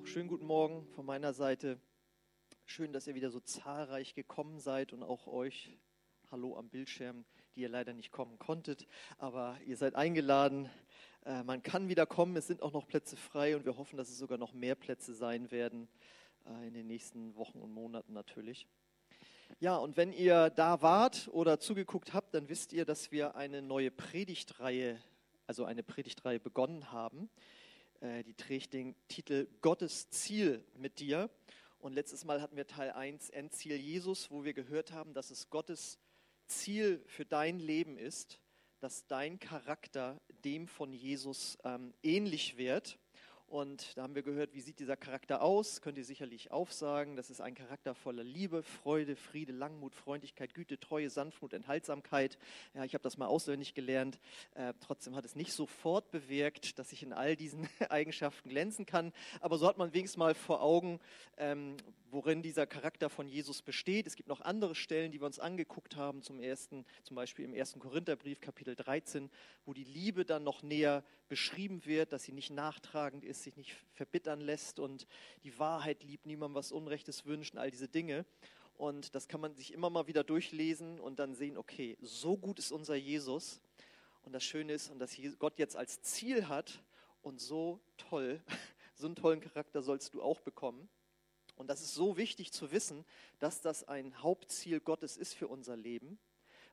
auch schönen guten Morgen von meiner Seite. Schön, dass ihr wieder so zahlreich gekommen seid und auch euch, hallo am Bildschirm, die ihr leider nicht kommen konntet, aber ihr seid eingeladen. Äh, man kann wieder kommen, es sind auch noch Plätze frei und wir hoffen, dass es sogar noch mehr Plätze sein werden äh, in den nächsten Wochen und Monaten natürlich. Ja, und wenn ihr da wart oder zugeguckt habt, dann wisst ihr, dass wir eine neue Predigtreihe, also eine Predigtreihe begonnen haben. Äh, die trägt den Titel Gottes Ziel mit dir. Und letztes Mal hatten wir Teil 1, Endziel Jesus, wo wir gehört haben, dass es Gottes Ziel für dein Leben ist, dass dein Charakter dem von Jesus ähm, ähnlich wird. Und da haben wir gehört, wie sieht dieser Charakter aus? Könnt ihr sicherlich aufsagen. Das ist ein Charakter voller Liebe, Freude, Friede, Langmut, Freundlichkeit, Güte, Treue, Sanftmut, Enthaltsamkeit. Ja, ich habe das mal auswendig gelernt. Äh, trotzdem hat es nicht sofort bewirkt, dass ich in all diesen Eigenschaften glänzen kann. Aber so hat man wenigstens mal vor Augen, ähm, worin dieser Charakter von Jesus besteht. Es gibt noch andere Stellen, die wir uns angeguckt haben. Zum ersten, zum Beispiel im ersten Korintherbrief, Kapitel 13, wo die Liebe dann noch näher beschrieben wird, dass sie nicht nachtragend ist sich nicht verbittern lässt und die Wahrheit liebt, niemandem was Unrechtes wünschen, all diese Dinge. Und das kann man sich immer mal wieder durchlesen und dann sehen, okay, so gut ist unser Jesus. Und das Schöne ist, und dass Gott jetzt als Ziel hat und so toll, so einen tollen Charakter sollst du auch bekommen. Und das ist so wichtig zu wissen, dass das ein Hauptziel Gottes ist für unser Leben.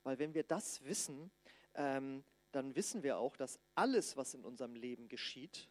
Weil wenn wir das wissen, ähm, dann wissen wir auch, dass alles, was in unserem Leben geschieht,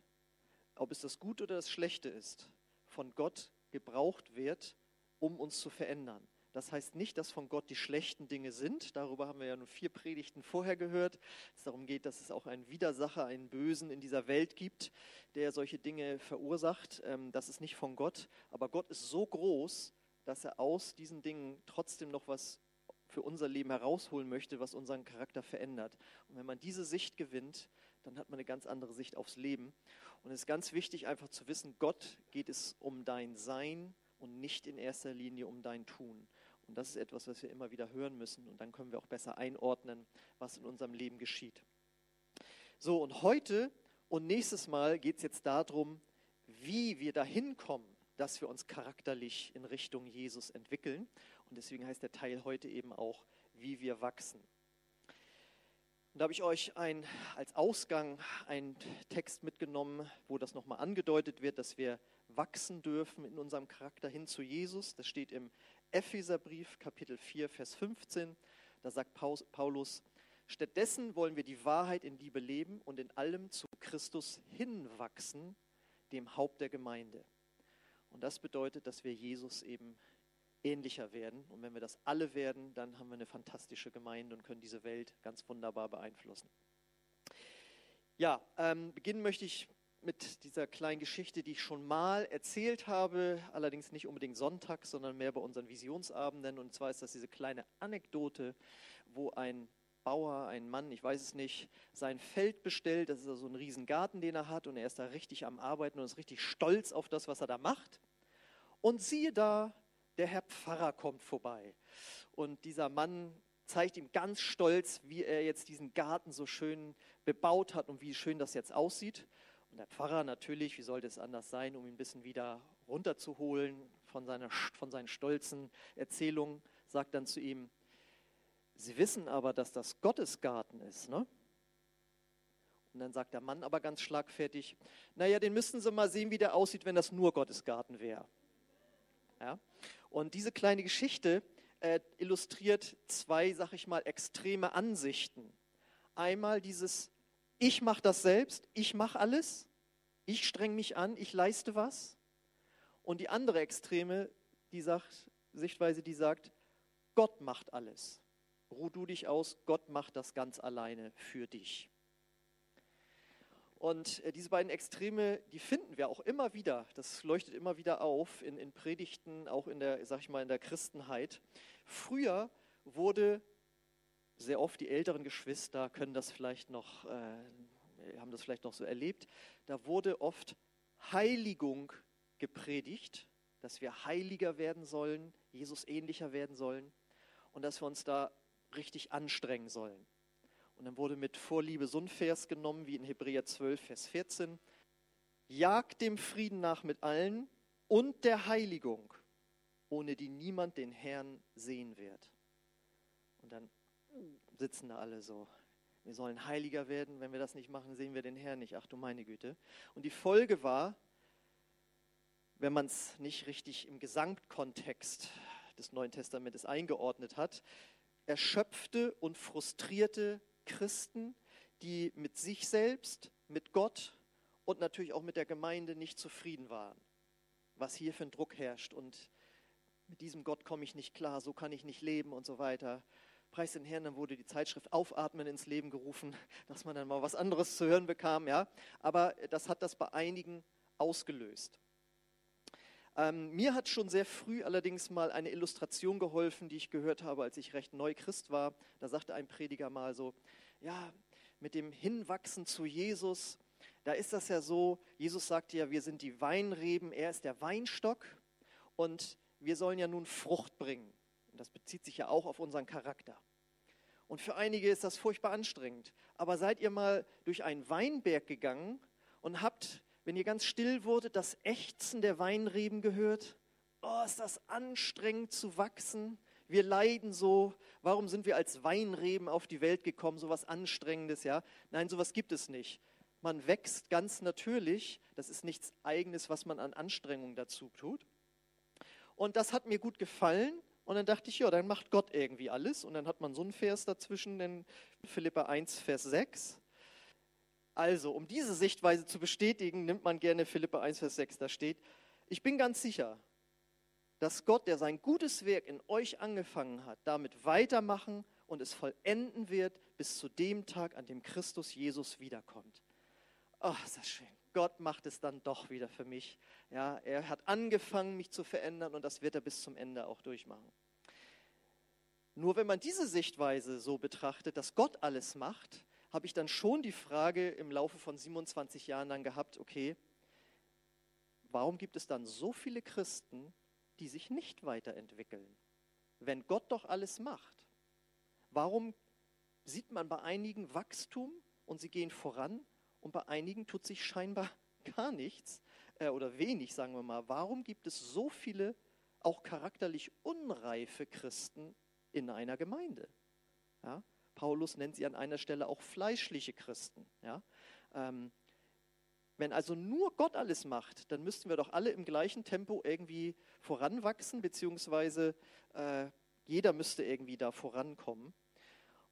ob es das Gute oder das Schlechte ist, von Gott gebraucht wird, um uns zu verändern. Das heißt nicht, dass von Gott die schlechten Dinge sind. Darüber haben wir ja nur vier Predigten vorher gehört. Es darum geht, dass es auch einen Widersacher, einen Bösen in dieser Welt gibt, der solche Dinge verursacht. Ähm, das ist nicht von Gott. Aber Gott ist so groß, dass er aus diesen Dingen trotzdem noch was für unser Leben herausholen möchte, was unseren Charakter verändert. Und wenn man diese Sicht gewinnt, dann hat man eine ganz andere Sicht aufs Leben. Und es ist ganz wichtig, einfach zu wissen, Gott geht es um dein Sein und nicht in erster Linie um dein Tun. Und das ist etwas, was wir immer wieder hören müssen. Und dann können wir auch besser einordnen, was in unserem Leben geschieht. So, und heute und nächstes Mal geht es jetzt darum, wie wir dahin kommen, dass wir uns charakterlich in Richtung Jesus entwickeln. Und deswegen heißt der Teil heute eben auch, wie wir wachsen. Und da habe ich euch ein, als Ausgang einen Text mitgenommen, wo das nochmal angedeutet wird, dass wir wachsen dürfen in unserem Charakter hin zu Jesus. Das steht im Epheserbrief, Kapitel 4, Vers 15. Da sagt Paulus, stattdessen wollen wir die Wahrheit in Liebe leben und in allem zu Christus hinwachsen, dem Haupt der Gemeinde. Und das bedeutet, dass wir Jesus eben ähnlicher werden. Und wenn wir das alle werden, dann haben wir eine fantastische Gemeinde und können diese Welt ganz wunderbar beeinflussen. Ja, ähm, beginnen möchte ich mit dieser kleinen Geschichte, die ich schon mal erzählt habe, allerdings nicht unbedingt Sonntag, sondern mehr bei unseren Visionsabenden. Und zwar ist das diese kleine Anekdote, wo ein Bauer, ein Mann, ich weiß es nicht, sein Feld bestellt. Das ist also ein Riesengarten, den er hat und er ist da richtig am Arbeiten und ist richtig stolz auf das, was er da macht. Und siehe da, der Herr Pfarrer kommt vorbei. Und dieser Mann zeigt ihm ganz stolz, wie er jetzt diesen Garten so schön bebaut hat und wie schön das jetzt aussieht. Und der Pfarrer natürlich, wie sollte es anders sein, um ihn ein bisschen wieder runterzuholen von, seiner, von seinen stolzen Erzählungen, sagt dann zu ihm, Sie wissen aber, dass das Gottesgarten ist, ne? Und dann sagt der Mann aber ganz schlagfertig, naja, den müssten Sie mal sehen, wie der aussieht, wenn das nur Gottesgarten wäre. Ja? Und diese kleine Geschichte äh, illustriert zwei, sag ich mal, extreme Ansichten. Einmal dieses, ich mache das selbst, ich mache alles, ich streng mich an, ich leiste was. Und die andere Extreme, die sagt, Sichtweise, die sagt, Gott macht alles. Ruh du dich aus, Gott macht das ganz alleine für dich. Und äh, diese beiden Extreme, die finden wir auch immer wieder. Das leuchtet immer wieder auf in, in Predigten, auch in der, sag ich mal, in der Christenheit. Früher wurde sehr oft die älteren Geschwister können das vielleicht noch, äh, haben das vielleicht noch so erlebt. Da wurde oft Heiligung gepredigt, dass wir heiliger werden sollen, Jesus ähnlicher werden sollen und dass wir uns da richtig anstrengen sollen. Und dann wurde mit Vorliebe so ein Vers genommen wie in Hebräer 12, Vers 14. jagt dem Frieden nach mit allen und der Heiligung, ohne die niemand den Herrn sehen wird. Und dann sitzen da alle so. Wir sollen heiliger werden. Wenn wir das nicht machen, sehen wir den Herrn nicht. Ach du meine Güte. Und die Folge war, wenn man es nicht richtig im Gesamtkontext des Neuen Testamentes eingeordnet hat, erschöpfte und frustrierte Christen, die mit sich selbst, mit Gott und natürlich auch mit der Gemeinde nicht zufrieden waren. Was hier für ein Druck herrscht und mit diesem Gott komme ich nicht klar, so kann ich nicht leben und so weiter. Preis den Herrn, dann wurde die Zeitschrift Aufatmen ins Leben gerufen, dass man dann mal was anderes zu hören bekam, ja. Aber das hat das bei einigen ausgelöst. Ähm, mir hat schon sehr früh allerdings mal eine Illustration geholfen, die ich gehört habe, als ich recht neu Christ war. Da sagte ein Prediger mal so, ja, mit dem Hinwachsen zu Jesus, da ist das ja so, Jesus sagt ja, wir sind die Weinreben, er ist der Weinstock und wir sollen ja nun Frucht bringen. Und das bezieht sich ja auch auf unseren Charakter. Und für einige ist das furchtbar anstrengend. Aber seid ihr mal durch einen Weinberg gegangen und habt wenn ihr ganz still wurdet, das Ächzen der Weinreben gehört? Oh, ist das anstrengend zu wachsen? Wir leiden so. Warum sind wir als Weinreben auf die Welt gekommen? So was Anstrengendes, ja? Nein, sowas gibt es nicht. Man wächst ganz natürlich. Das ist nichts Eigenes, was man an Anstrengung dazu tut. Und das hat mir gut gefallen. Und dann dachte ich, ja, dann macht Gott irgendwie alles. Und dann hat man so einen Vers dazwischen, in Philippa 1, Vers 6. Also, um diese Sichtweise zu bestätigen, nimmt man gerne Philippe 1, Vers 6. Da steht, ich bin ganz sicher, dass Gott, der sein gutes Werk in euch angefangen hat, damit weitermachen und es vollenden wird bis zu dem Tag, an dem Christus Jesus wiederkommt. Ach, ist das schön. Gott macht es dann doch wieder für mich. Ja, er hat angefangen, mich zu verändern und das wird er bis zum Ende auch durchmachen. Nur wenn man diese Sichtweise so betrachtet, dass Gott alles macht, habe ich dann schon die Frage im Laufe von 27 Jahren dann gehabt, okay, warum gibt es dann so viele Christen, die sich nicht weiterentwickeln, wenn Gott doch alles macht? Warum sieht man bei einigen Wachstum und sie gehen voran und bei einigen tut sich scheinbar gar nichts äh, oder wenig, sagen wir mal. Warum gibt es so viele auch charakterlich unreife Christen in einer Gemeinde? Ja? Paulus nennt sie an einer Stelle auch fleischliche Christen. Ja? Ähm, wenn also nur Gott alles macht, dann müssten wir doch alle im gleichen Tempo irgendwie voranwachsen, beziehungsweise äh, jeder müsste irgendwie da vorankommen.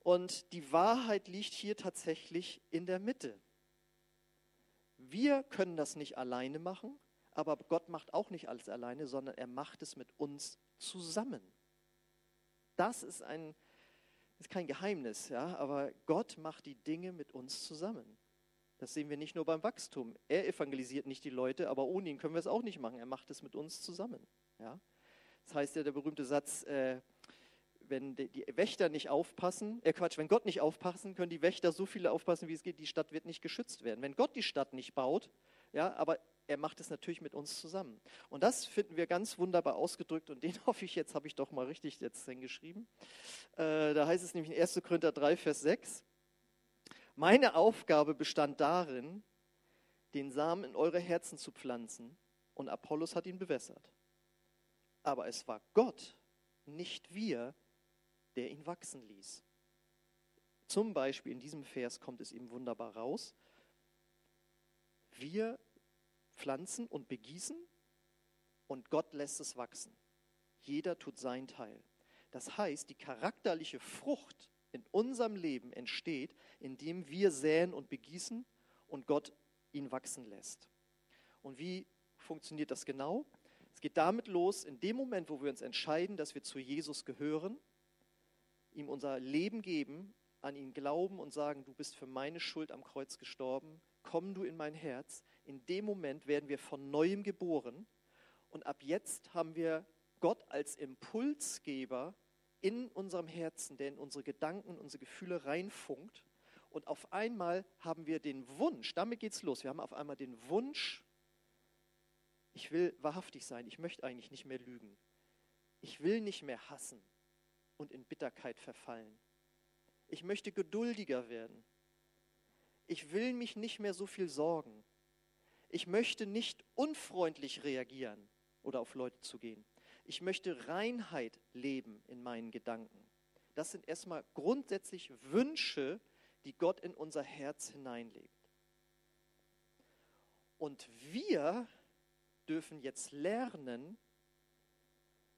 Und die Wahrheit liegt hier tatsächlich in der Mitte. Wir können das nicht alleine machen, aber Gott macht auch nicht alles alleine, sondern er macht es mit uns zusammen. Das ist ein ist kein Geheimnis, ja, aber Gott macht die Dinge mit uns zusammen. Das sehen wir nicht nur beim Wachstum. Er evangelisiert nicht die Leute, aber ohne ihn können wir es auch nicht machen. Er macht es mit uns zusammen. Ja? Das heißt ja der berühmte Satz, äh, wenn die, Wächter nicht aufpassen, äh Quatsch, wenn Gott nicht aufpassen, können die Wächter so viele aufpassen, wie es geht, die Stadt wird nicht geschützt werden. Wenn Gott die Stadt nicht baut, ja, aber er macht es natürlich mit uns zusammen. Und das finden wir ganz wunderbar ausgedrückt und den hoffe ich, jetzt habe ich doch mal richtig jetzt hingeschrieben. Äh, da heißt es nämlich in 1. Korinther 3, Vers 6, meine Aufgabe bestand darin, den Samen in eure Herzen zu pflanzen und Apollos hat ihn bewässert. Aber es war Gott, nicht wir, der ihn wachsen ließ. Zum Beispiel in diesem Vers kommt es ihm wunderbar raus. Wir pflanzen und begießen und Gott lässt es wachsen. Jeder tut seinen Teil. Das heißt, die charakterliche Frucht in unserem Leben entsteht, indem wir säen und begießen und Gott ihn wachsen lässt. Und wie funktioniert das genau? Es geht damit los, in dem Moment, wo wir uns entscheiden, dass wir zu Jesus gehören, ihm unser Leben geben, an ihn glauben und sagen, du bist für meine Schuld am Kreuz gestorben, komm du in mein Herz, in dem Moment werden wir von neuem geboren und ab jetzt haben wir Gott als Impulsgeber in unserem Herzen, der in unsere Gedanken, unsere Gefühle reinfunkt. Und auf einmal haben wir den Wunsch, damit geht's los, wir haben auf einmal den Wunsch, ich will wahrhaftig sein, ich möchte eigentlich nicht mehr lügen. Ich will nicht mehr hassen und in Bitterkeit verfallen. Ich möchte geduldiger werden. Ich will mich nicht mehr so viel sorgen Ich möchte nicht unfreundlich reagieren oder auf Leute zu gehen. Ich möchte Reinheit leben in meinen Gedanken. Das sind erstmal grundsätzlich Wünsche, die Gott in unser Herz hineinlegt. Und wir dürfen jetzt lernen,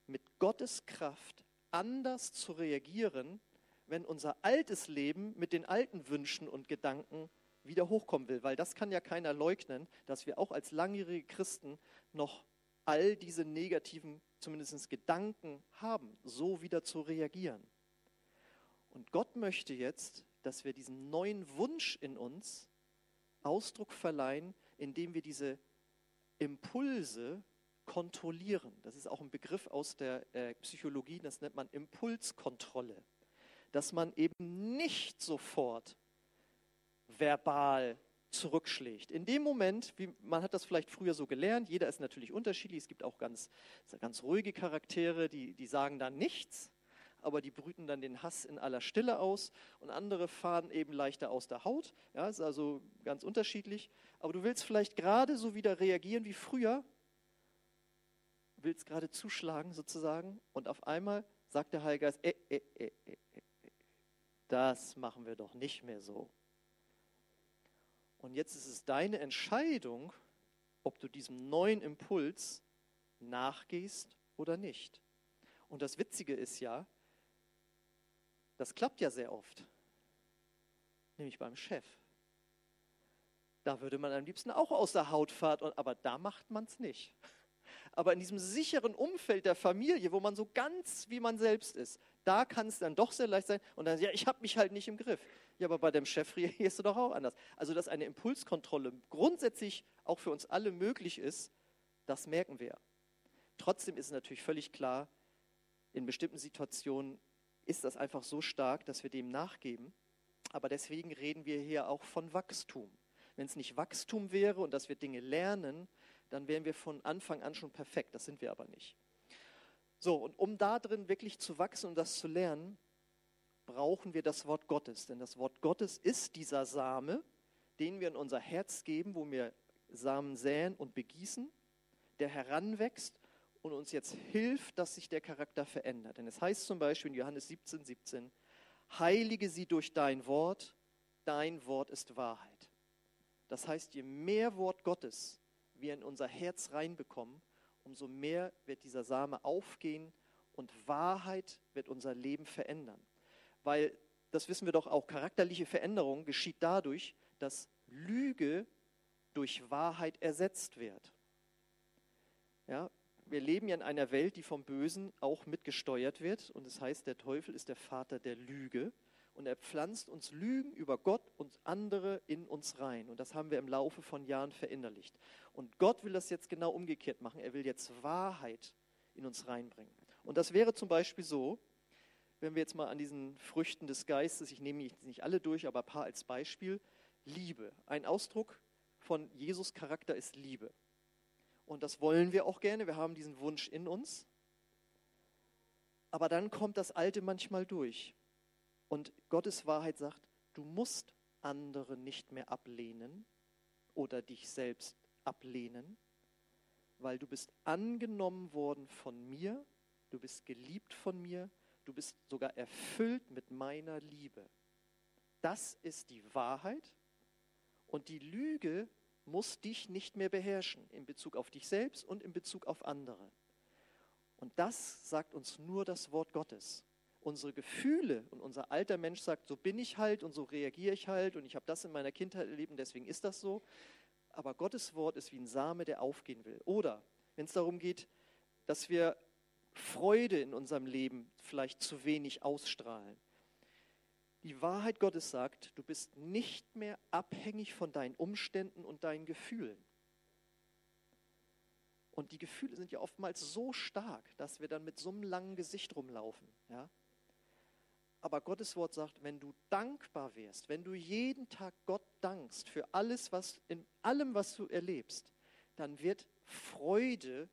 mit Gottes Kraft anders zu reagieren, wenn unser altes Leben mit den alten Wünschen und Gedanken wieder hochkommen will. Weil das kann ja keiner leugnen, dass wir auch als langjährige Christen noch all diese negativen, zumindest Gedanken haben, so wieder zu reagieren. Und Gott möchte jetzt, dass wir diesem neuen Wunsch in uns Ausdruck verleihen, indem wir diese Impulse kontrollieren. Das ist auch ein Begriff aus der äh, Psychologie, das nennt man Impulskontrolle. Dass man eben nicht sofort verbal zurückschlägt. In dem Moment, wie man hat das vielleicht früher so gelernt, jeder ist natürlich unterschiedlich, es gibt auch ganz, ganz ruhige Charaktere, die, die sagen dann nichts, aber die brüten dann den Hass in aller Stille aus und andere fahren eben leichter aus der Haut. Ja, ist also ganz unterschiedlich. Aber du willst vielleicht gerade so wieder reagieren wie früher, willst gerade zuschlagen sozusagen und auf einmal sagt der Heilige Geist, äh, äh, äh, das machen wir doch nicht mehr so. Und jetzt ist es deine Entscheidung, ob du diesem neuen Impuls nachgehst oder nicht. Und das Witzige ist ja, das klappt ja sehr oft, nämlich beim Chef. Da würde man am liebsten auch aus der Haut fahren, aber da macht man es nicht. Aber in diesem sicheren Umfeld der Familie, wo man so ganz wie man selbst ist, da kann es dann doch sehr leicht sein. Und dann, ja, ich habe mich halt nicht im Griff. Ja, aber bei dem Chef reagierst du doch auch anders. Also, dass eine Impulskontrolle grundsätzlich auch für uns alle möglich ist, das merken wir. Trotzdem ist natürlich völlig klar, in bestimmten Situationen ist das einfach so stark, dass wir dem nachgeben. Aber deswegen reden wir hier auch von Wachstum. Wenn es nicht Wachstum wäre und dass wir Dinge lernen, dann wären wir von Anfang an schon perfekt. Das sind wir aber nicht. So, und um da drin wirklich zu wachsen und das zu lernen, brauchen wir das Wort Gottes. Denn das Wort Gottes ist dieser Same, den wir in unser Herz geben, wo wir Samen säen und begießen, der heranwächst und uns jetzt hilft, dass sich der Charakter verändert. Denn es heißt zum Beispiel in Johannes 17, 17, heilige sie durch dein Wort, dein Wort ist Wahrheit. Das heißt, je mehr Wort Gottes wir in unser Herz reinbekommen, umso mehr wird dieser Same aufgehen und Wahrheit wird unser Leben verändern. Weil, das wissen wir doch auch, charakterliche Veränderung geschieht dadurch, dass Lüge durch Wahrheit ersetzt wird. Ja, wir leben ja in einer Welt, die vom Bösen auch mitgesteuert wird. Und es das heißt, der Teufel ist der Vater der Lüge und er pflanzt uns Lügen über Gott und andere in uns rein. Und das haben wir im Laufe von Jahren verinnerlicht. Und Gott will das jetzt genau umgekehrt machen. Er will jetzt Wahrheit in uns reinbringen. Und das wäre zum Beispiel so, wenn wir jetzt mal an diesen Früchten des Geistes, ich nehme nicht alle durch, aber ein paar als Beispiel, Liebe. Ein Ausdruck von Jesus Charakter ist Liebe. Und das wollen wir auch gerne. Wir haben diesen Wunsch in uns. Aber dann kommt das Alte manchmal durch. Und Gottes Wahrheit sagt, du musst andere nicht mehr ablehnen oder dich selbst ablehnen, weil du bist angenommen worden von mir, du bist geliebt von mir, du bist sogar erfüllt mit meiner Liebe. Das ist die Wahrheit und die Lüge muss dich nicht mehr beherrschen in Bezug auf dich selbst und in Bezug auf andere. Und das sagt uns nur das Wort Gottes unsere Gefühle und unser alter Mensch sagt, so bin ich halt und so reagiere ich halt und ich habe das in meiner Kindheit erlebt und deswegen ist das so. Aber Gottes Wort ist wie ein Same, der aufgehen will. Oder wenn es darum geht, dass wir Freude in unserem Leben vielleicht zu wenig ausstrahlen. Die Wahrheit Gottes sagt, du bist nicht mehr abhängig von deinen Umständen und deinen Gefühlen. Und die Gefühle sind ja oftmals so stark, dass wir dann mit so einem langen Gesicht rumlaufen. Ja? Aber Gottes Wort sagt, wenn du dankbar wärst, wenn du jeden Tag Gott dankst für alles, was in allem, was du erlebst, dann wird Freude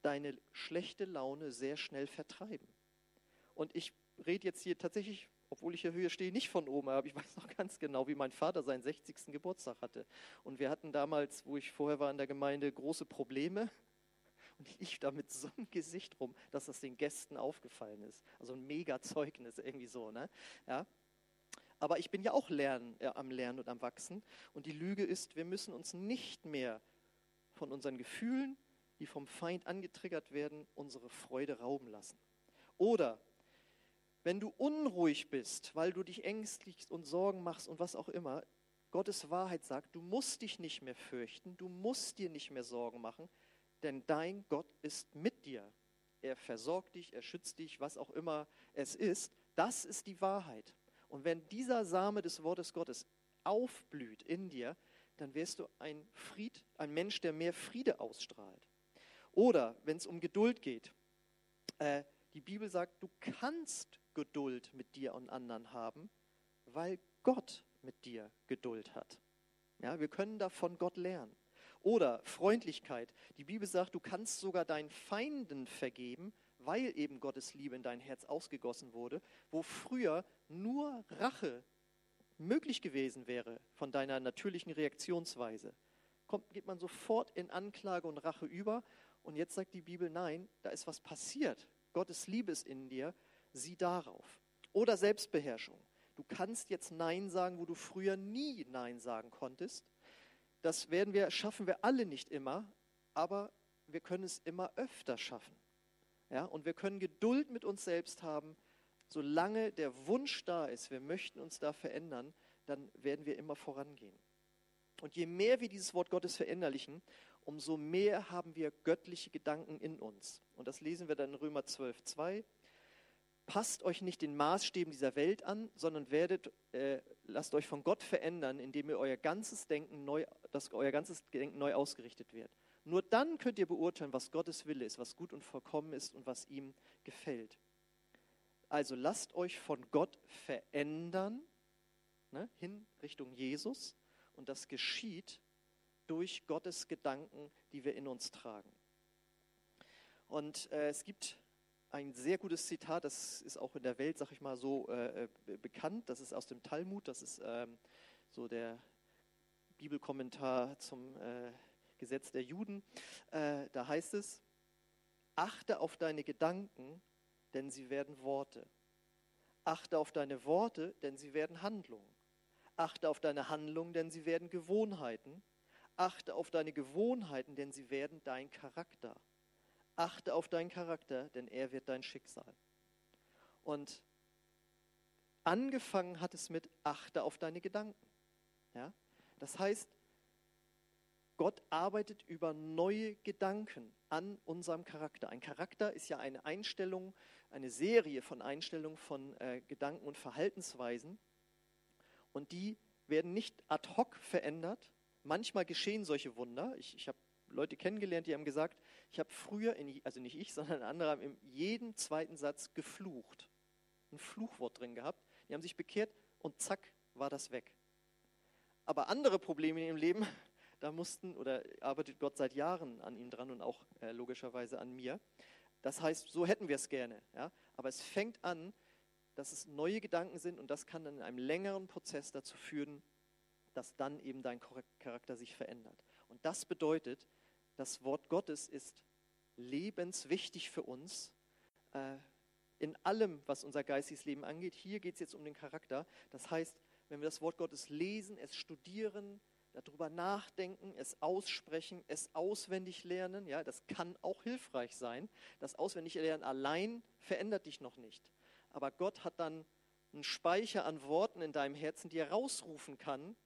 deine schlechte Laune sehr schnell vertreiben. Und ich rede jetzt hier tatsächlich obwohl ich hier Höhe stehe, nicht von oben, aber ich weiß noch ganz genau, wie mein Vater seinen 60. Geburtstag hatte. Und wir hatten damals, wo ich vorher war in der Gemeinde, große Probleme. Lief da mit so einem Gesicht rum, dass das den Gästen aufgefallen ist. Also ein mega Zeugnis, irgendwie so. Ne? Ja? Aber ich bin ja auch lernen, äh, am Lernen und am Wachsen. Und die Lüge ist, wir müssen uns nicht mehr von unseren Gefühlen, die vom Feind angetriggert werden, unsere Freude rauben lassen. Oder wenn du unruhig bist, weil du dich ängstlich und Sorgen machst und was auch immer, Gottes Wahrheit sagt, du musst dich nicht mehr fürchten, du musst dir nicht mehr Sorgen machen, denn dein Gott ist mit dir. Er versorgt dich, er schützt dich, was auch immer es ist. Das ist die Wahrheit. Und wenn dieser Same des Wortes Gottes aufblüht in dir, dann wirst du ein, Fried, ein Mensch, der mehr Friede ausstrahlt. Oder wenn es um Geduld geht, äh, die Bibel sagt, du kannst Geduld mit dir und anderen haben, weil Gott mit dir Geduld hat. Ja, wir können davon Gott lernen. Oder Freundlichkeit. Die Bibel sagt, du kannst sogar deinen Feinden vergeben, weil eben Gottes Liebe in dein Herz ausgegossen wurde, wo früher nur Rache möglich gewesen wäre von deiner natürlichen Reaktionsweise. Kommt, geht man sofort in Anklage und Rache über. Und jetzt sagt die Bibel, nein, da ist was passiert. Gottes Liebe ist in dir sieh darauf. Oder Selbstbeherrschung. Du kannst jetzt Nein sagen, wo du früher nie Nein sagen konntest. Das werden wir, schaffen wir alle nicht immer, aber wir können es immer öfter schaffen. Ja, und wir können Geduld mit uns selbst haben, solange der Wunsch da ist, wir möchten uns da verändern, dann werden wir immer vorangehen. Und je mehr wir dieses Wort Gottes verinnerlichen, umso mehr haben wir göttliche Gedanken in uns. Und das lesen wir dann in Römer 12, 2. Passt euch nicht den Maßstäben dieser Welt an, sondern werdet, äh, lasst euch von Gott verändern, indem ihr euer ganzes Denken neu, dass euer ganzes Denken neu ausgerichtet wird. Nur dann könnt ihr beurteilen, was Gottes Wille ist, was gut und vollkommen ist und was ihm gefällt. Also lasst euch von Gott verändern, ne, hin Richtung Jesus, und das geschieht durch Gottes Gedanken, die wir in uns tragen. Und äh, es gibt ein sehr gutes Zitat, das ist auch in der Welt, sag ich mal, so äh, äh bekannt. Das ist aus dem Talmud, das ist ähm, so der Bibelkommentar zum äh, Gesetz der Juden. Äh, da heißt es, achte auf deine Gedanken, denn sie werden Worte. Achte auf deine Worte, denn sie werden Handlungen. Achte auf deine Handlungen, denn sie werden Gewohnheiten. Achte auf deine Gewohnheiten, denn sie werden dein Charakter. Achte auf deinen Charakter, denn er wird dein Schicksal. Und angefangen hat es mit Achte auf deine Gedanken. Ja? Das heißt, Gott arbeitet über neue Gedanken an unserem Charakter. Ein Charakter ist ja eine Einstellung, eine Serie von Einstellungen von äh, Gedanken und Verhaltensweisen. Und die werden nicht ad hoc verändert. Manchmal geschehen solche Wunder. Ich, ich habe Leute kennengelernt, die haben gesagt, ich habe früher, in, also nicht ich, sondern andere haben in jedem zweiten Satz geflucht. Ein Fluchwort drin gehabt. Die haben sich bekehrt und zack, war das weg. Aber andere Probleme in ihrem Leben, da mussten oder arbeitet Gott seit Jahren an ihnen dran und auch äh, logischerweise an mir. Das heißt, so hätten wir es gerne. Ja? Aber es fängt an, dass es neue Gedanken sind und das kann dann in einem längeren Prozess dazu führen, dass dann eben dein Charakter sich verändert. Und das bedeutet, das Wort Gottes ist lebenswichtig für uns äh, in allem, was unser geistiges Leben angeht. Hier geht es jetzt um den Charakter. Das heißt, wenn wir das Wort Gottes lesen, es studieren, darüber nachdenken, es aussprechen, es auswendig lernen, ja, das kann auch hilfreich sein. Das auswendig lernen allein verändert dich noch nicht. Aber Gott hat dann einen Speicher an Worten in deinem Herzen, die er rausrufen kann,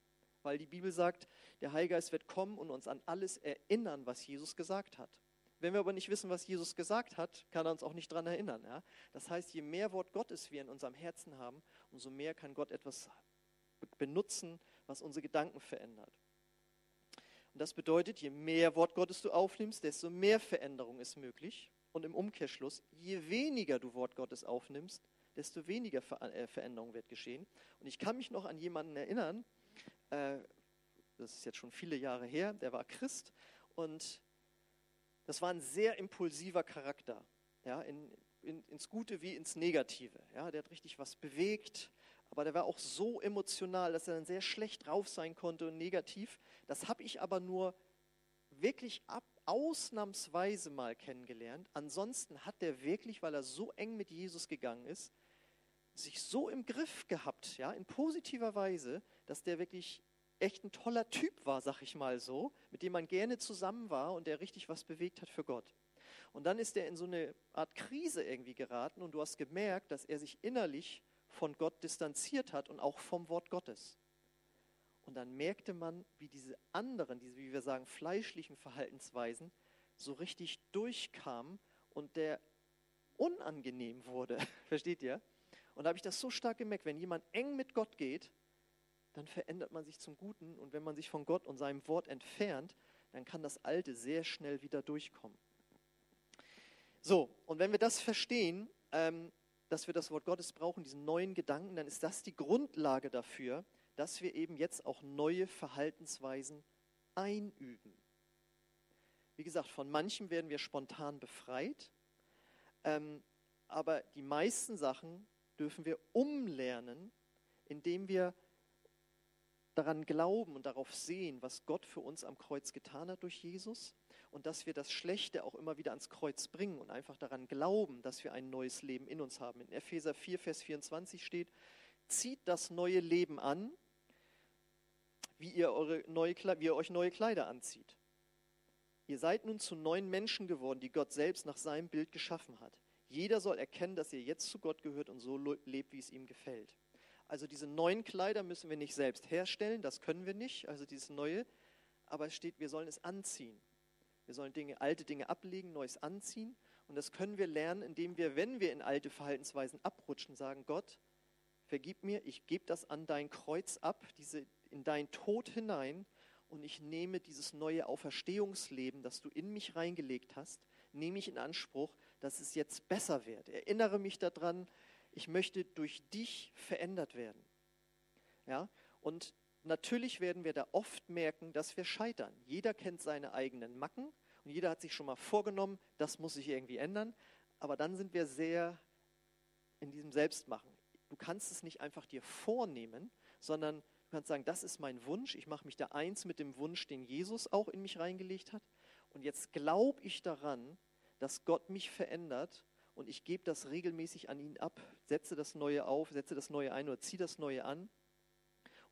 weil die Bibel sagt, der Heilgeist wird kommen und uns an alles erinnern, was Jesus gesagt hat. Wenn wir aber nicht wissen, was Jesus gesagt hat, kann er uns auch nicht daran erinnern. Ja? Das heißt, je mehr Wort Gottes wir in unserem Herzen haben, umso mehr kann Gott etwas benutzen, was unsere Gedanken verändert. Und das bedeutet, je mehr Wort Gottes du aufnimmst, desto mehr Veränderung ist möglich. Und im Umkehrschluss, je weniger du Wort Gottes aufnimmst, desto weniger äh, Veränderung wird geschehen. Und ich kann mich noch an jemanden erinnern, äh, das ist jetzt schon viele Jahre her, der war Christ und das war ein sehr impulsiver Charakter, ja, in, in, ins Gute wie ins Negative. Ja, der hat richtig was bewegt, aber der war auch so emotional, dass er dann sehr schlecht drauf sein konnte und negativ. Das habe ich aber nur wirklich ab, ausnahmsweise mal kennengelernt. Ansonsten hat der wirklich, weil er so eng mit Jesus gegangen ist, sich so im Griff gehabt, ja, in positiver Weise, dass der wirklich echt ein toller Typ war, sag ich mal so, mit dem man gerne zusammen war und der richtig was bewegt hat für Gott. Und dann ist er in so eine Art Krise irgendwie geraten und du hast gemerkt, dass er sich innerlich von Gott distanziert hat und auch vom Wort Gottes. Und dann merkte man, wie diese anderen, diese, wie wir sagen, fleischlichen Verhaltensweisen so richtig durchkamen und der unangenehm wurde. Versteht ihr? Und da habe ich das so stark gemerkt, wenn jemand eng mit Gott geht, dann verändert man sich zum Guten. Und wenn man sich von Gott und seinem Wort entfernt, dann kann das Alte sehr schnell wieder durchkommen. So, und wenn wir das verstehen, ähm, dass wir das Wort Gottes brauchen, diesen neuen Gedanken, dann ist das die Grundlage dafür, dass wir eben jetzt auch neue Verhaltensweisen einüben. Wie gesagt, von manchem werden wir spontan befreit, ähm, aber die meisten Sachen dürfen wir umlernen, indem wir daran glauben und darauf sehen, was Gott für uns am Kreuz getan hat durch Jesus und dass wir das Schlechte auch immer wieder ans Kreuz bringen und einfach daran glauben, dass wir ein neues Leben in uns haben. In Epheser 4, Vers 24 steht, zieht das neue Leben an, wie ihr, eure neue, wie ihr euch neue Kleider anzieht. Ihr seid nun zu neuen Menschen geworden, die Gott selbst nach seinem Bild geschaffen hat. Jeder soll erkennen, dass ihr jetzt zu Gott gehört und so lebt, wie es ihm gefällt. Also diese neuen Kleider müssen wir nicht selbst herstellen, das können wir nicht, also dieses neue, aber es steht, wir sollen es anziehen. Wir sollen Dinge, alte Dinge ablegen, Neues anziehen. Und das können wir lernen, indem wir, wenn wir in alte Verhaltensweisen abrutschen, sagen, Gott, vergib mir, ich gebe das an dein Kreuz ab, diese, in dein Tod hinein und ich nehme dieses neue Auferstehungsleben, das du in mich reingelegt hast, nehme ich in Anspruch, dass es jetzt besser wird. Erinnere mich daran, ich möchte durch dich verändert werden. Ja? Und natürlich werden wir da oft merken, dass wir scheitern. Jeder kennt seine eigenen Macken und jeder hat sich schon mal vorgenommen, das muss sich irgendwie ändern. Aber dann sind wir sehr in diesem Selbstmachen. Du kannst es nicht einfach dir vornehmen, sondern du kannst sagen, das ist mein Wunsch. Ich mache mich da eins mit dem Wunsch, den Jesus auch in mich reingelegt hat. Und jetzt glaube ich daran, dass Gott mich verändert und ich gebe das regelmäßig an ihn ab, setze das Neue auf, setze das Neue ein oder ziehe das Neue an.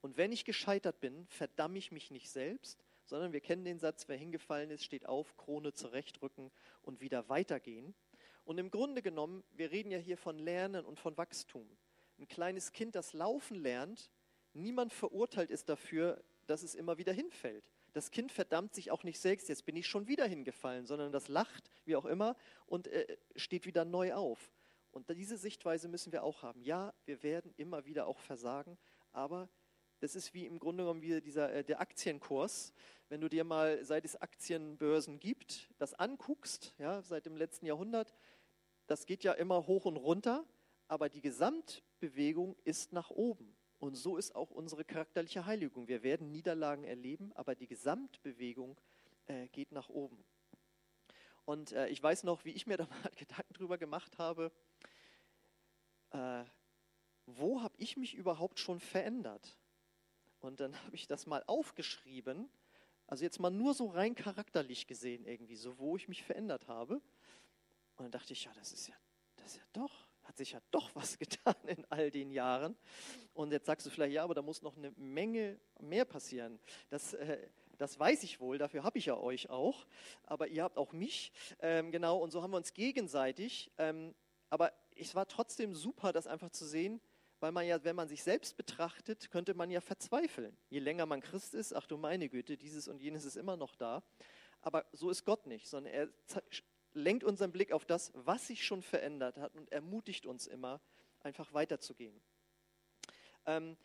Und wenn ich gescheitert bin, verdamme ich mich nicht selbst, sondern wir kennen den Satz, wer hingefallen ist, steht auf, Krone zurechtrücken und wieder weitergehen. Und im Grunde genommen, wir reden ja hier von Lernen und von Wachstum. Ein kleines Kind, das laufen lernt, niemand verurteilt ist dafür, dass es immer wieder hinfällt. Das Kind verdammt sich auch nicht selbst, jetzt bin ich schon wieder hingefallen, sondern das lacht, wie auch immer, und äh, steht wieder neu auf. Und diese Sichtweise müssen wir auch haben. Ja, wir werden immer wieder auch versagen, aber das ist wie im Grunde genommen wie dieser, äh, der Aktienkurs. Wenn du dir mal, seit es Aktienbörsen gibt, das anguckst, ja, seit dem letzten Jahrhundert, das geht ja immer hoch und runter, aber die Gesamtbewegung ist nach oben. Und so ist auch unsere charakterliche Heiligung. Wir werden Niederlagen erleben, aber die Gesamtbewegung äh, geht nach oben. Und äh, ich weiß noch, wie ich mir da mal Gedanken drüber gemacht habe, äh, wo habe ich mich überhaupt schon verändert? Und dann habe ich das mal aufgeschrieben, also jetzt mal nur so rein charakterlich gesehen irgendwie, so wo ich mich verändert habe. Und dann dachte ich, ja, das ist ja, das ist ja doch, hat sich ja doch was getan in all den Jahren. Und jetzt sagst du vielleicht, ja, aber da muss noch eine Menge mehr passieren. Das, äh, das weiß ich wohl, dafür habe ich ja euch auch. Aber ihr habt auch mich. Ähm, genau, und so haben wir uns gegenseitig. Ähm, aber es war trotzdem super, das einfach zu sehen, weil man ja, wenn man sich selbst betrachtet, könnte man ja verzweifeln. Je länger man Christ ist, ach du meine Güte, dieses und jenes ist immer noch da. Aber so ist Gott nicht, sondern er lenkt unseren Blick auf das, was sich schon verändert hat und ermutigt uns immer, einfach weiterzugehen. Ähm,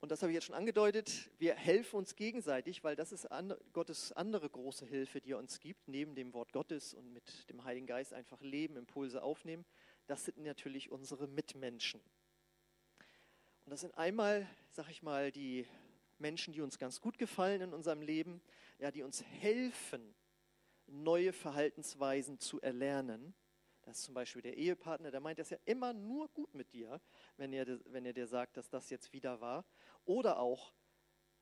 und das habe ich jetzt schon angedeutet, wir helfen uns gegenseitig, weil das ist an, Gottes andere große Hilfe, die er uns gibt, neben dem Wort Gottes und mit dem Heiligen Geist einfach leben, Impulse aufnehmen. Das sind natürlich unsere Mitmenschen. Und das sind einmal, sag ich mal, die Menschen, die uns ganz gut gefallen in unserem Leben, ja, die uns helfen, neue Verhaltensweisen zu erlernen. Das ist zum Beispiel der Ehepartner, der meint das ja immer nur gut mit dir, wenn er, wenn er dir sagt, dass das jetzt wieder war. Oder auch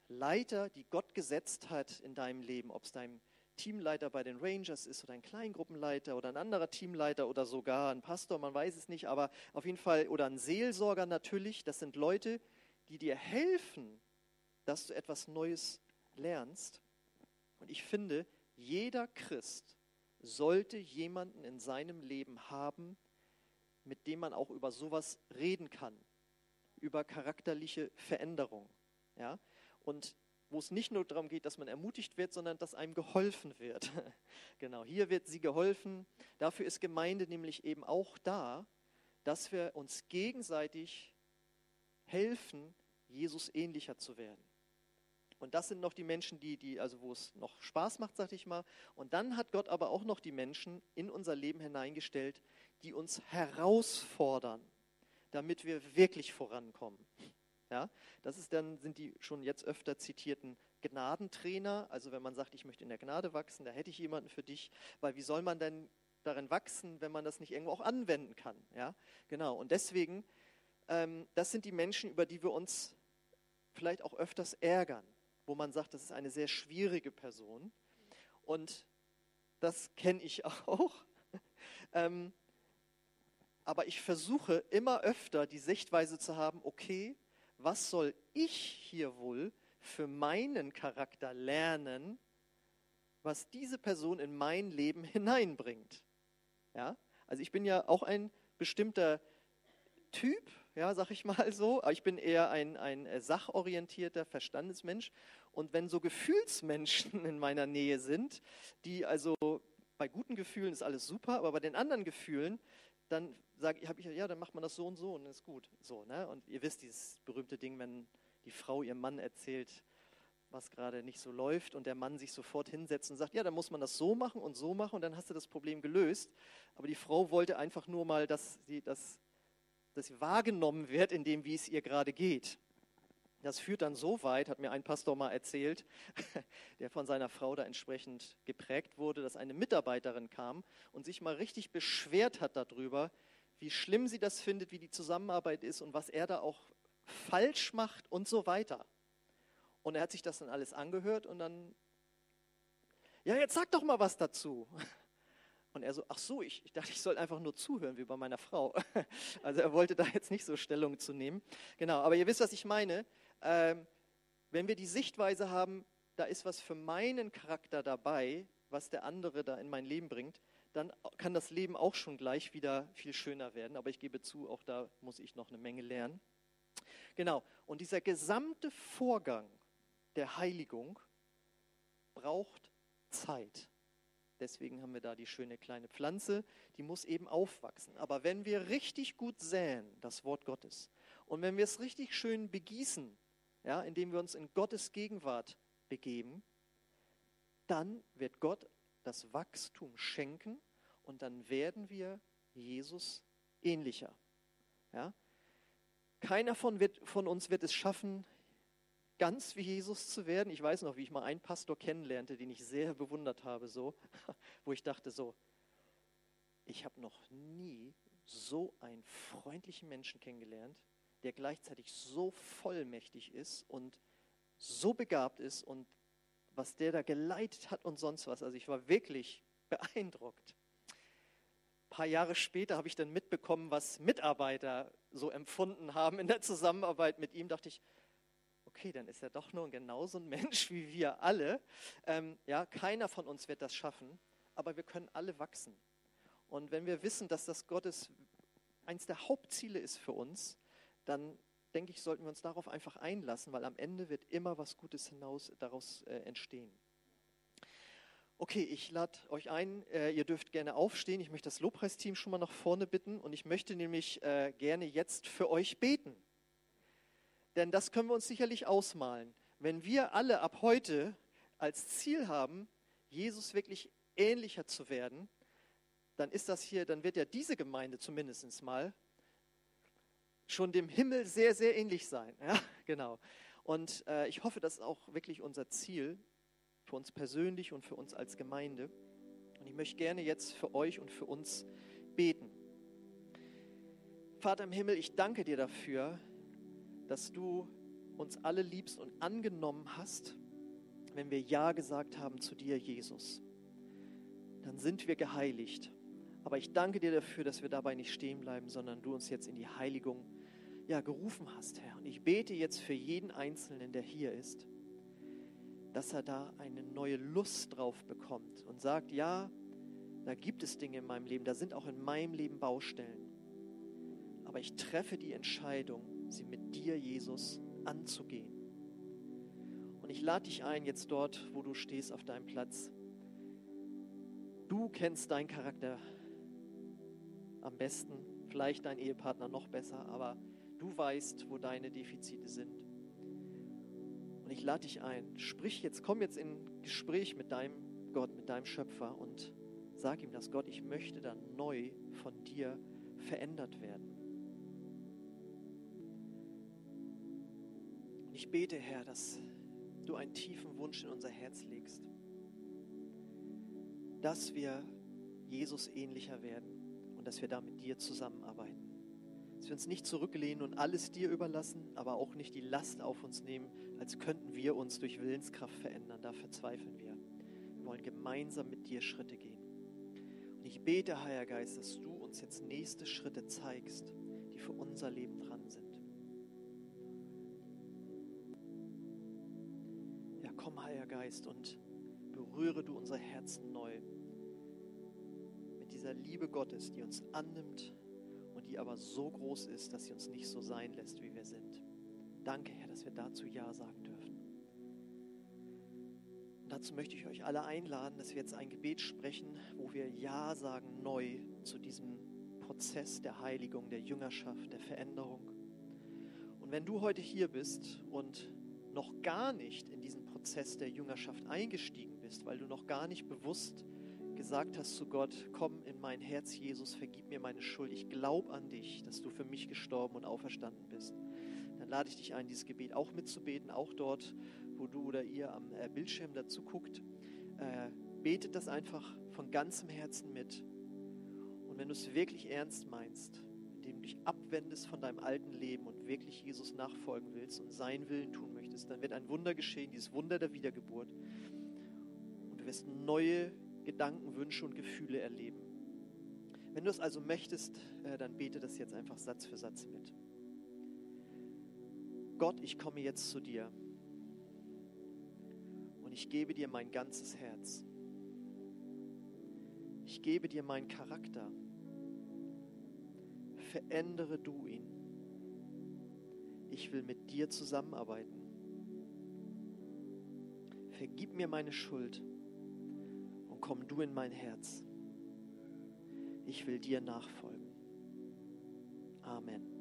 Leiter, die Gott gesetzt hat in deinem Leben, ob es dein Teamleiter bei den Rangers ist oder ein Kleingruppenleiter oder ein anderer Teamleiter oder sogar ein Pastor, man weiß es nicht, aber auf jeden Fall, oder ein Seelsorger natürlich, das sind Leute, die dir helfen, dass du etwas Neues lernst. Und ich finde, jeder Christ sollte jemanden in seinem Leben haben, mit dem man auch über sowas reden kann, über charakterliche Veränderung. Ja? Und wo es nicht nur darum geht, dass man ermutigt wird, sondern dass einem geholfen wird. genau, hier wird sie geholfen. Dafür ist Gemeinde nämlich eben auch da, dass wir uns gegenseitig helfen, Jesus ähnlicher zu werden. Und das sind noch die Menschen, die, die, also wo es noch Spaß macht, sag ich mal. Und dann hat Gott aber auch noch die Menschen in unser Leben hineingestellt, die uns herausfordern, damit wir wirklich vorankommen. Ja, das ist dann, sind die schon jetzt öfter zitierten Gnadentrainer. Also wenn man sagt, ich möchte in der Gnade wachsen, da hätte ich jemanden für dich, weil wie soll man denn darin wachsen, wenn man das nicht irgendwo auch anwenden kann? Ja, genau. Und deswegen, ähm, das sind die Menschen, über die wir uns vielleicht auch öfters ärgern, wo man sagt, das ist eine sehr schwierige Person. Und das kenne ich auch. ähm, aber ich versuche immer öfter die Sichtweise zu haben, okay, was soll ich hier wohl für meinen Charakter lernen, was diese Person in mein Leben hineinbringt? Ja? Also ich bin ja auch ein bestimmter Typ, ja, sag ich mal so, ich bin eher ein, ein sachorientierter Verstandesmensch. Und wenn so Gefühlsmenschen in meiner Nähe sind, die also bei guten Gefühlen ist alles super, aber bei den anderen Gefühlen, dann sage habe ich, ja, dann macht man das so und so und ist gut. So, ne? Und ihr wisst dieses berühmte Ding, wenn die Frau ihrem Mann erzählt, was gerade nicht so läuft und der Mann sich sofort hinsetzt und sagt, ja, dann muss man das so machen und so machen und dann hast du das Problem gelöst. Aber die Frau wollte einfach nur mal, dass sie, dass, dass sie wahrgenommen wird in dem, wie es ihr gerade geht. Das führt dann so weit, hat mir ein Pastor mal erzählt, der von seiner Frau da entsprechend geprägt wurde, dass eine Mitarbeiterin kam und sich mal richtig beschwert hat darüber, wie schlimm sie das findet, wie die Zusammenarbeit ist und was er da auch falsch macht und so weiter. Und er hat sich das dann alles angehört und dann, ja, jetzt sag doch mal was dazu. Und er so, ach so, ich, ich dachte, ich soll einfach nur zuhören, wie bei meiner Frau. Also er wollte da jetzt nicht so Stellung zu nehmen. Genau, aber ihr wisst, was ich meine ähm, wenn wir die Sichtweise haben, da ist was für meinen Charakter dabei, was der andere da in mein Leben bringt, dann kann das Leben auch schon gleich wieder viel schöner werden. Aber ich gebe zu, auch da muss ich noch eine Menge lernen. Genau, und dieser gesamte Vorgang der Heiligung braucht Zeit. Deswegen haben wir da die schöne kleine Pflanze, die muss eben aufwachsen. Aber wenn wir richtig gut säen, das Wort Gottes, und wenn wir es richtig schön begießen, ja, indem wir uns in Gottes Gegenwart begeben, dann wird Gott das Wachstum schenken und dann werden wir Jesus ähnlicher. Ja? Keiner von, wird, von uns wird es schaffen, ganz wie Jesus zu werden. Ich weiß noch, wie ich mal einen Pastor kennenlernte, den ich sehr bewundert habe, so, wo ich dachte so, ich habe noch nie so einen freundlichen Menschen kennengelernt, der gleichzeitig so vollmächtig ist und so begabt ist und was der da geleitet hat und sonst was. Also ich war wirklich beeindruckt. Ein paar Jahre später habe ich dann mitbekommen, was Mitarbeiter so empfunden haben in der Zusammenarbeit mit ihm. Dachte ich, okay, dann ist er doch nur genauso ein Mensch wie wir alle. Ähm, ja, keiner von uns wird das schaffen, aber wir können alle wachsen. Und wenn wir wissen, dass das Gottes eins der Hauptziele ist für uns, dann denke ich, sollten wir uns darauf einfach einlassen, weil am Ende wird immer was Gutes hinaus daraus äh, entstehen. Okay, ich lade euch ein, äh, ihr dürft gerne aufstehen. Ich möchte das Lobpreisteam schon mal nach vorne bitten und ich möchte nämlich äh, gerne jetzt für euch beten. Denn das können wir uns sicherlich ausmalen. Wenn wir alle ab heute als Ziel haben, Jesus wirklich ähnlicher zu werden, dann ist das hier, dann wird ja diese Gemeinde zumindest mal schon dem Himmel sehr, sehr ähnlich sein. Ja, genau. Und äh, ich hoffe, das ist auch wirklich unser Ziel für uns persönlich und für uns als Gemeinde. Und ich möchte gerne jetzt für euch und für uns beten. Vater im Himmel, ich danke dir dafür, dass du uns alle liebst und angenommen hast, wenn wir Ja gesagt haben zu dir, Jesus. Dann sind wir geheiligt. Aber ich danke dir dafür, dass wir dabei nicht stehen bleiben, sondern du uns jetzt in die Heiligung ja, gerufen hast, Herr. Und ich bete jetzt für jeden Einzelnen, der hier ist, dass er da eine neue Lust drauf bekommt und sagt, ja, da gibt es Dinge in meinem Leben, da sind auch in meinem Leben Baustellen. Aber ich treffe die Entscheidung, sie mit dir, Jesus, anzugehen. Und ich lade dich ein, jetzt dort, wo du stehst auf deinem Platz. Du kennst deinen Charakter am besten, vielleicht dein Ehepartner noch besser, aber du weißt, wo deine Defizite sind. Und ich lade dich ein, sprich jetzt, komm jetzt in Gespräch mit deinem Gott, mit deinem Schöpfer und sag ihm das, Gott, ich möchte dann neu von dir verändert werden. Bete, Herr, dass du einen tiefen Wunsch in unser Herz legst, dass wir Jesus ähnlicher werden und dass wir da mit dir zusammenarbeiten. Dass wir uns nicht zurücklehnen und alles dir überlassen, aber auch nicht die Last auf uns nehmen, als könnten wir uns durch Willenskraft verändern. Da verzweifeln wir. Wir wollen gemeinsam mit dir Schritte gehen. Und ich bete, Heiliger Geist, dass du uns jetzt nächste Schritte zeigst, die für unser Leben dran komm, Heiliger Geist, und berühre du unser Herzen neu mit dieser Liebe Gottes, die uns annimmt und die aber so groß ist, dass sie uns nicht so sein lässt, wie wir sind. Danke, Herr, dass wir dazu Ja sagen dürfen. Und dazu möchte ich euch alle einladen, dass wir jetzt ein Gebet sprechen, wo wir Ja sagen neu zu diesem Prozess der Heiligung, der Jüngerschaft, der Veränderung. Und wenn du heute hier bist und noch gar nicht Prozess der Jüngerschaft eingestiegen bist, weil du noch gar nicht bewusst gesagt hast zu Gott, komm in mein Herz, Jesus, vergib mir meine Schuld. Ich glaube an dich, dass du für mich gestorben und auferstanden bist. Dann lade ich dich ein, dieses Gebet auch mitzubeten, auch dort, wo du oder ihr am äh, Bildschirm dazu guckt. Äh, betet das einfach von ganzem Herzen mit. Und wenn du es wirklich ernst meinst, indem du dich abwendest von deinem alten Leben und wirklich Jesus nachfolgen willst und seinen Willen tun möchtest, dann wird ein Wunder geschehen, dieses Wunder der Wiedergeburt. Und du wirst neue Gedanken, Wünsche und Gefühle erleben. Wenn du es also möchtest, äh, dann bete das jetzt einfach Satz für Satz mit. Gott, ich komme jetzt zu dir und ich gebe dir mein ganzes Herz. Ich gebe dir meinen Charakter. Verändere du ihn. Ich will mit dir zusammenarbeiten. Vergib mir meine Schuld und komm du in mein Herz. Ich will dir nachfolgen. Amen.